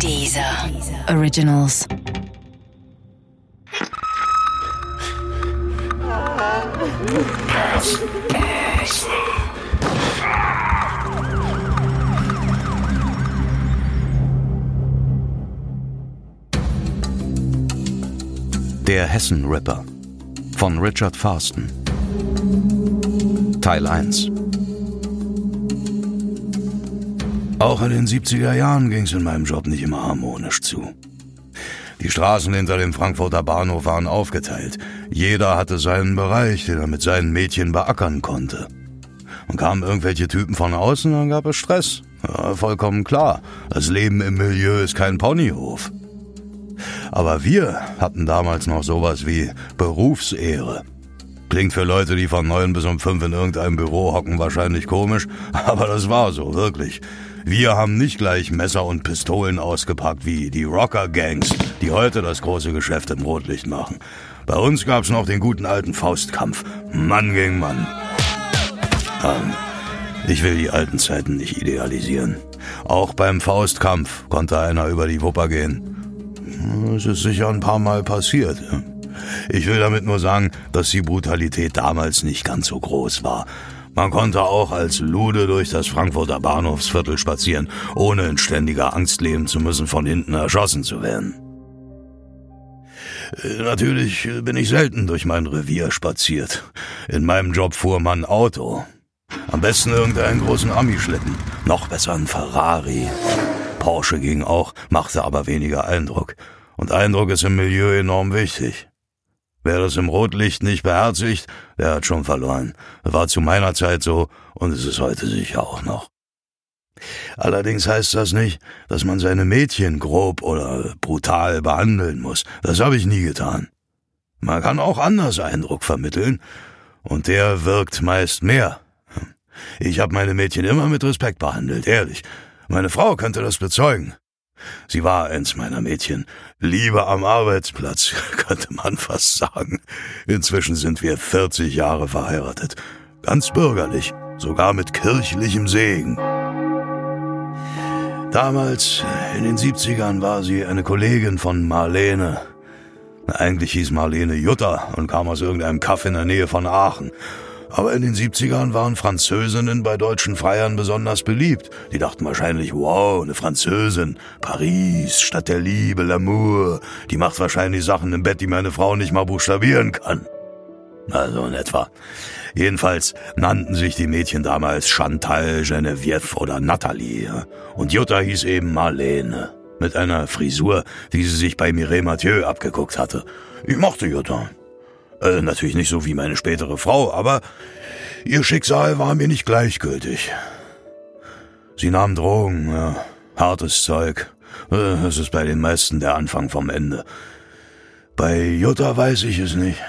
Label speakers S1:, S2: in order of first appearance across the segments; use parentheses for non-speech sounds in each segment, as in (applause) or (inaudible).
S1: Dieser Originals.
S2: Der Hessen-Rapper von Richard Farsten Teil 1 Auch in den 70er Jahren ging es in meinem Job nicht immer harmonisch zu. Die Straßen hinter dem Frankfurter Bahnhof waren aufgeteilt. Jeder hatte seinen Bereich, den er mit seinen Mädchen beackern konnte. Und kamen irgendwelche Typen von außen, dann gab es Stress. Ja, vollkommen klar. Das Leben im Milieu ist kein Ponyhof. Aber wir hatten damals noch sowas wie Berufsehre. Klingt für Leute, die von neun bis um fünf in irgendeinem Büro hocken, wahrscheinlich komisch, (laughs) aber das war so, wirklich. Wir haben nicht gleich Messer und Pistolen ausgepackt wie die Rocker-Gangs, die heute das große Geschäft im Rotlicht machen. Bei uns gab's noch den guten alten Faustkampf, Mann gegen Mann. Ähm, ich will die alten Zeiten nicht idealisieren. Auch beim Faustkampf konnte einer über die Wupper gehen. Es ist sicher ein paar Mal passiert. Ich will damit nur sagen, dass die Brutalität damals nicht ganz so groß war. Man konnte auch als Lude durch das Frankfurter Bahnhofsviertel spazieren, ohne in ständiger Angst leben zu müssen, von hinten erschossen zu werden. Äh, natürlich bin ich selten durch mein Revier spaziert. In meinem Job fuhr man Auto. Am besten irgendeinen großen Ami-Schlitten. Noch besser ein Ferrari. Porsche ging auch, machte aber weniger Eindruck. Und Eindruck ist im Milieu enorm wichtig. Wer das im Rotlicht nicht beherzigt, der hat schon verloren. War zu meiner Zeit so und es ist heute sicher auch noch. Allerdings heißt das nicht, dass man seine Mädchen grob oder brutal behandeln muss. Das habe ich nie getan. Man kann auch anders Eindruck vermitteln, und der wirkt meist mehr. Ich habe meine Mädchen immer mit Respekt behandelt, ehrlich. Meine Frau könnte das bezeugen. Sie war eins meiner Mädchen. Liebe am Arbeitsplatz, (laughs) könnte man fast sagen. Inzwischen sind wir 40 Jahre verheiratet. Ganz bürgerlich, sogar mit kirchlichem Segen. Damals, in den 70ern, war sie eine Kollegin von Marlene. Eigentlich hieß Marlene Jutta und kam aus irgendeinem Kaff in der Nähe von Aachen. Aber in den 70ern waren Französinnen bei deutschen Freiern besonders beliebt. Die dachten wahrscheinlich, wow, eine Französin. Paris, Stadt der Liebe, L'amour. Die macht wahrscheinlich Sachen im Bett, die meine Frau nicht mal buchstabieren kann. Also in etwa. Jedenfalls nannten sich die Mädchen damals Chantal, Geneviève oder Nathalie. Und Jutta hieß eben Marlene. Mit einer Frisur, die sie sich bei Mireille Mathieu abgeguckt hatte. Ich mochte Jutta. Äh, natürlich nicht so wie meine spätere Frau, aber ihr Schicksal war mir nicht gleichgültig. Sie nahm Drogen, ja, hartes Zeug. Äh, es ist bei den meisten der Anfang vom Ende. Bei Jutta weiß ich es nicht.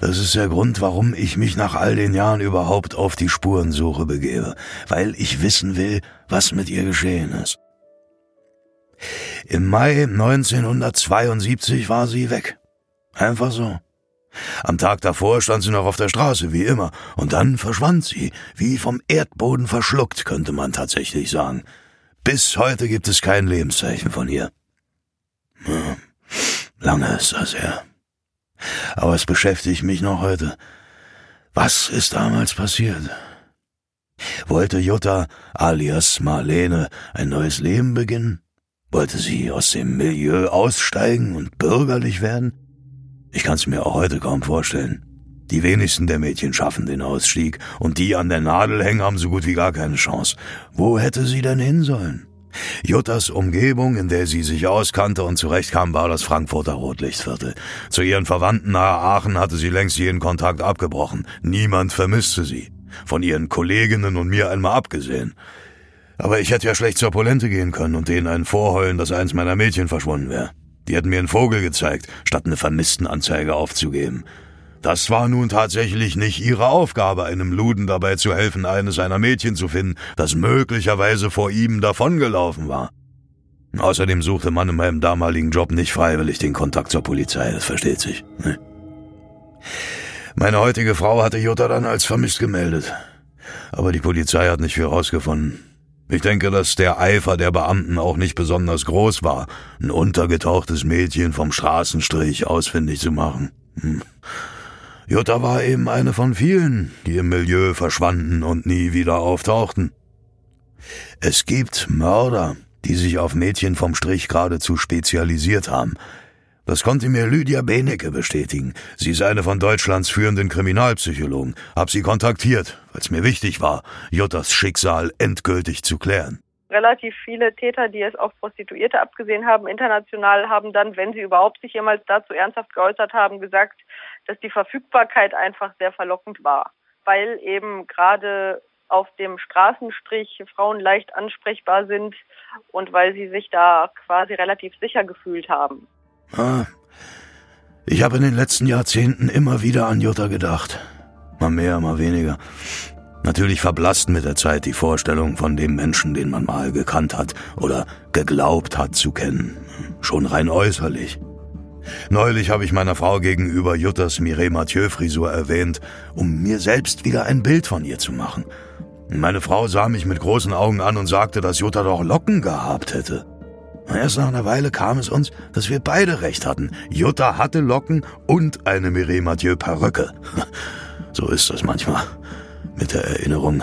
S2: Das ist der Grund, warum ich mich nach all den Jahren überhaupt auf die Spurensuche begebe, weil ich wissen will, was mit ihr geschehen ist. Im Mai 1972 war sie weg. Einfach so. Am Tag davor stand sie noch auf der Straße, wie immer, und dann verschwand sie, wie vom Erdboden verschluckt, könnte man tatsächlich sagen. Bis heute gibt es kein Lebenszeichen von ihr. Hm, lange ist das her. Aber es beschäftigt mich noch heute. Was ist damals passiert? Wollte Jutta alias Marlene ein neues Leben beginnen? Wollte sie aus dem Milieu aussteigen und bürgerlich werden? Ich kann's mir auch heute kaum vorstellen. Die wenigsten der Mädchen schaffen den Ausstieg, und die an der Nadel hängen haben so gut wie gar keine Chance. Wo hätte sie denn hin sollen? Juttas Umgebung, in der sie sich auskannte und zurechtkam, war das Frankfurter Rotlichtviertel. Zu ihren Verwandten nahe Aachen hatte sie längst jeden Kontakt abgebrochen. Niemand vermisste sie. Von ihren Kolleginnen und mir einmal abgesehen. Aber ich hätte ja schlecht zur Polente gehen können und denen einen vorheulen, dass eins meiner Mädchen verschwunden wäre. Die hätten mir einen Vogel gezeigt, statt eine Vermisstenanzeige aufzugeben. Das war nun tatsächlich nicht ihre Aufgabe, einem Luden dabei zu helfen, eines seiner Mädchen zu finden, das möglicherweise vor ihm davongelaufen war. Außerdem suchte man in meinem damaligen Job nicht freiwillig den Kontakt zur Polizei, das versteht sich. Ne? Meine heutige Frau hatte Jutta dann als vermisst gemeldet. Aber die Polizei hat nicht viel rausgefunden. Ich denke, dass der Eifer der Beamten auch nicht besonders groß war, ein untergetauchtes Mädchen vom Straßenstrich ausfindig zu machen. Hm. Jutta war eben eine von vielen, die im Milieu verschwanden und nie wieder auftauchten. Es gibt Mörder, die sich auf Mädchen vom Strich geradezu spezialisiert haben. Das konnte mir Lydia Benecke bestätigen. Sie ist eine von Deutschlands führenden Kriminalpsychologen. Hab sie kontaktiert, weil es mir wichtig war, Juttas Schicksal endgültig zu klären.
S3: Relativ viele Täter, die es auf Prostituierte abgesehen haben, international, haben dann, wenn sie überhaupt sich jemals dazu ernsthaft geäußert haben, gesagt, dass die Verfügbarkeit einfach sehr verlockend war, weil eben gerade auf dem Straßenstrich Frauen leicht ansprechbar sind und weil sie sich da quasi relativ sicher gefühlt haben.
S2: Ah, ich habe in den letzten Jahrzehnten immer wieder an Jutta gedacht. Mal mehr, mal weniger. Natürlich verblasst mit der Zeit die Vorstellung von dem Menschen, den man mal gekannt hat oder geglaubt hat zu kennen. Schon rein äußerlich. Neulich habe ich meiner Frau gegenüber Juttas Mireille Mathieu-Frisur erwähnt, um mir selbst wieder ein Bild von ihr zu machen. Meine Frau sah mich mit großen Augen an und sagte, dass Jutta doch Locken gehabt hätte. Erst nach einer Weile kam es uns, dass wir beide recht hatten. Jutta hatte Locken und eine Mireille Mathieu Perücke. (laughs) So ist das manchmal mit der Erinnerung.